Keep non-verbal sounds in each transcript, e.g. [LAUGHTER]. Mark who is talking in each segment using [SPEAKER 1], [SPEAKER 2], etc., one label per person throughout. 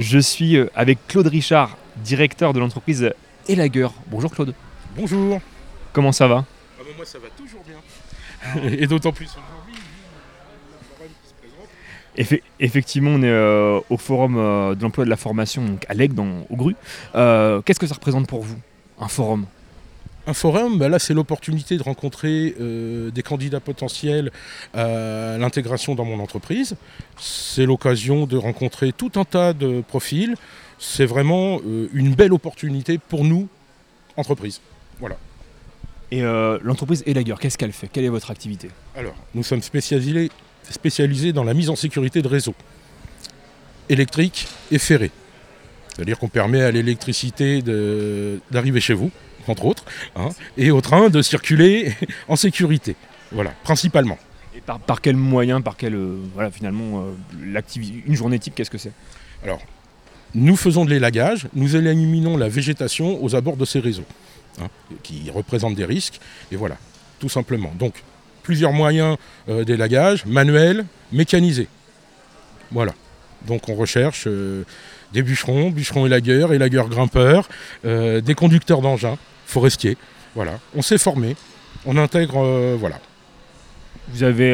[SPEAKER 1] Je suis euh, avec Claude Richard, directeur de l'entreprise Elager. Bonjour Claude.
[SPEAKER 2] Bonjour.
[SPEAKER 1] Comment ça va
[SPEAKER 2] ah ben Moi ça va toujours bien. [LAUGHS] Et d'autant plus aujourd'hui,
[SPEAKER 1] effectivement, on est euh, au forum euh, de l'emploi et de la formation donc à l'EG, dans au GRU. Qu'est-ce que ça représente pour vous, un forum?
[SPEAKER 2] Un forum, ben là c'est l'opportunité de rencontrer des candidats potentiels à l'intégration dans mon entreprise. C'est l'occasion de rencontrer tout un tas de profils. C'est vraiment une belle opportunité pour nous, entreprise. Voilà.
[SPEAKER 1] Et euh, l'entreprise Elager, qu'est-ce qu'elle fait? Quelle est votre activité?
[SPEAKER 2] Alors, nous sommes spécialisés, spécialisés dans la mise en sécurité de réseaux électriques et ferrés. C'est-à-dire qu'on permet à l'électricité d'arriver chez vous, entre autres, hein, et au train de circuler [LAUGHS] en sécurité. Voilà, principalement.
[SPEAKER 1] Et par, par quel moyen, par quel, euh, voilà, finalement, euh, une journée type, qu'est-ce que c'est?
[SPEAKER 2] Alors, nous faisons de l'élagage, nous éliminons la végétation aux abords de ces réseaux. Hein, qui représentent des risques. Et voilà, tout simplement. Donc, plusieurs moyens euh, d'élagage, manuels, mécanisés. Voilà. Donc, on recherche euh, des bûcherons, bûcherons élagueurs, élagueurs grimpeurs, euh, des conducteurs d'engins, forestiers. Voilà. On s'est formé, on intègre. voilà.
[SPEAKER 1] Vous avez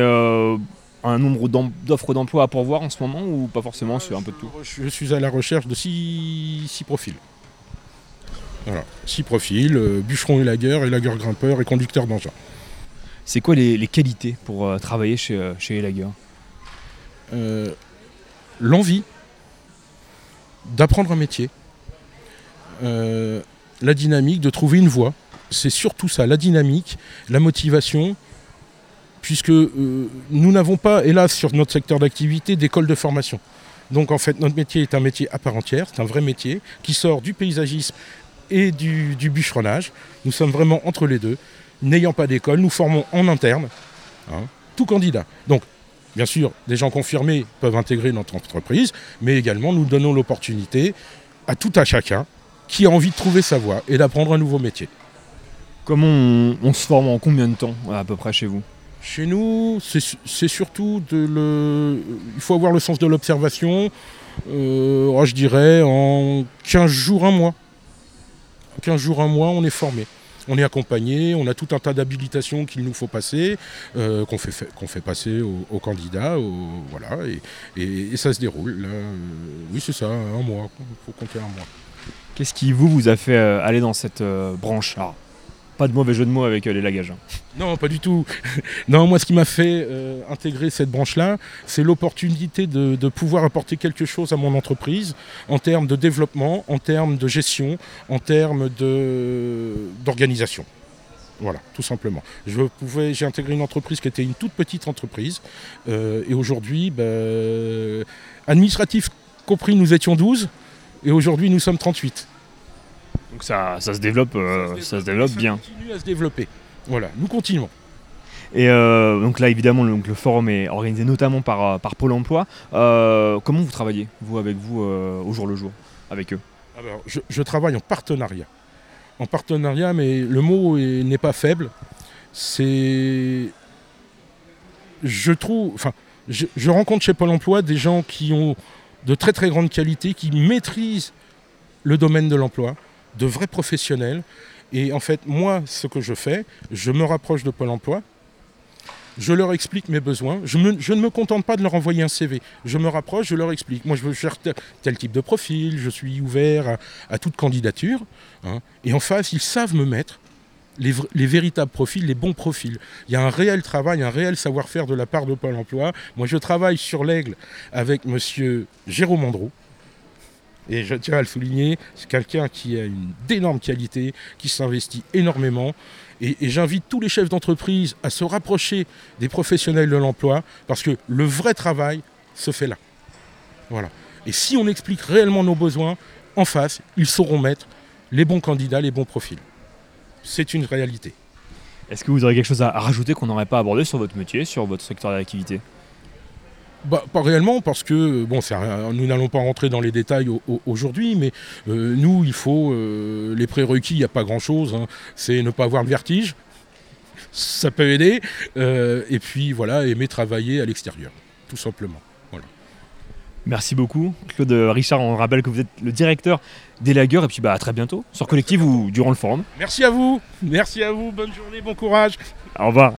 [SPEAKER 1] un nombre d'offres d'emploi à pourvoir en ce moment ou pas forcément C'est un peu de tout?
[SPEAKER 2] Je suis à la recherche de six profils. Voilà, six profils, euh, bûcheron élagueur, élagueur grimpeur et conducteur d'engin.
[SPEAKER 1] C'est quoi les, qualités pour euh, travailler chez, euh, chez
[SPEAKER 2] L'envie d'apprendre un métier, la dynamique, de trouver une voie. C'est surtout ça, la dynamique, la motivation, puisque nous n'avons pas, hélas, sur notre secteur d'activité, d'école de formation. Donc en fait, notre métier est un métier à part entière, c'est un vrai métier qui sort du paysagisme et du, bûcheronnage. Nous sommes vraiment entre les deux. N'ayant pas d'école, nous formons en interne hein, tout candidat. Donc, bien sûr, des gens confirmés peuvent intégrer notre entreprise, mais également nous donnons l'opportunité à tout à chacun qui a envie de trouver sa voie et d'apprendre un nouveau métier.
[SPEAKER 1] Comment on, se forme en combien de temps à peu près chez vous?
[SPEAKER 2] Chez nous, c'est surtout de le. Il faut avoir le sens de l'observation. Euh, oh, je dirais en 15 jours, un mois. 15 jours, un mois, on est formé. On est accompagné, on a tout un tas d'habilitations qu'il nous faut passer, euh, qu'on fait, passer aux, candidats, voilà, et, ça se déroule. Euh, oui, c'est ça, un mois, il faut compter un mois.
[SPEAKER 1] Qu'est-ce qui vous, vous a fait euh, aller dans cette branche pas de mauvais jeu de mots avec euh, les lagages. Hein.
[SPEAKER 2] Non, pas du tout. [LAUGHS] non, moi, ce qui m'a fait euh, intégrer cette branche-là, c'est l'opportunité de, pouvoir apporter quelque chose à mon entreprise en termes de développement, en termes de gestion, en termes d'organisation. Voilà, tout simplement. J'ai intégré une entreprise qui était une toute petite entreprise. Euh, et aujourd'hui, ben, administratif compris, nous étions 12. Et aujourd'hui, nous sommes 38.
[SPEAKER 1] Donc ça, se développe, ça se développe, euh, bien.
[SPEAKER 2] Ça continue à se développer. Voilà, nous continuons.
[SPEAKER 1] Et euh, donc là, évidemment, le, forum est organisé notamment par, euh, par Pôle Emploi. comment vous travaillez, vous, avec vous, au jour le jour, avec eux?
[SPEAKER 2] Alors, je, travaille en partenariat. En partenariat, mais le mot n'est pas faible. C'est. Je trouve. Enfin, je, je rencontre chez Pôle Emploi des gens qui ont de très très grandes qualités, qui maîtrisent le domaine de l'emploi, de vrais professionnels. Et en fait, moi, ce que je fais, je me rapproche de Pôle Emploi, je leur explique mes besoins. Je, ne me contente pas de leur envoyer un CV. Je me rapproche, je leur explique. Moi, je veux faire tel, type de profil, je suis ouvert à, toute candidature. Hein. Et en face, ils savent me mettre les, les, véritables profils, les bons profils. Il y a un réel travail, un réel savoir-faire de la part de Pôle Emploi. Moi, je travaille sur l'aigle avec monsieur Jérôme Andreau. Et je tiens à le souligner, c'est quelqu'un qui a une d'énormes qualités, qui s'investit énormément. Et, j'invite tous les chefs d'entreprise à se rapprocher des professionnels de l'emploi, parce que le vrai travail se fait là. Voilà. Et si on explique réellement nos besoins, en face, ils sauront mettre les bons candidats, les bons profils. C'est une réalité.
[SPEAKER 1] Est-ce que vous aurez quelque chose à rajouter qu'on n'aurait pas abordé sur votre métier, sur votre secteur d'activité?
[SPEAKER 2] Bah, pas réellement, parce que bon, nous n'allons pas rentrer dans les détails aujourd'hui, mais euh, nous, il faut euh, les prérequis, il n'y a pas grand-chose. Hein. c'est ne pas avoir le vertige, ça peut aider, euh, et puis voilà, aimer travailler à l'extérieur, tout simplement. Voilà.
[SPEAKER 1] Merci beaucoup. Claude Richard, on rappelle que vous êtes le directeur des lagueurs et puis bah, à très bientôt sur Collectif ou durant le forum.
[SPEAKER 2] Merci à vous. Merci à vous. Bonne journée, bon courage.
[SPEAKER 1] Au revoir.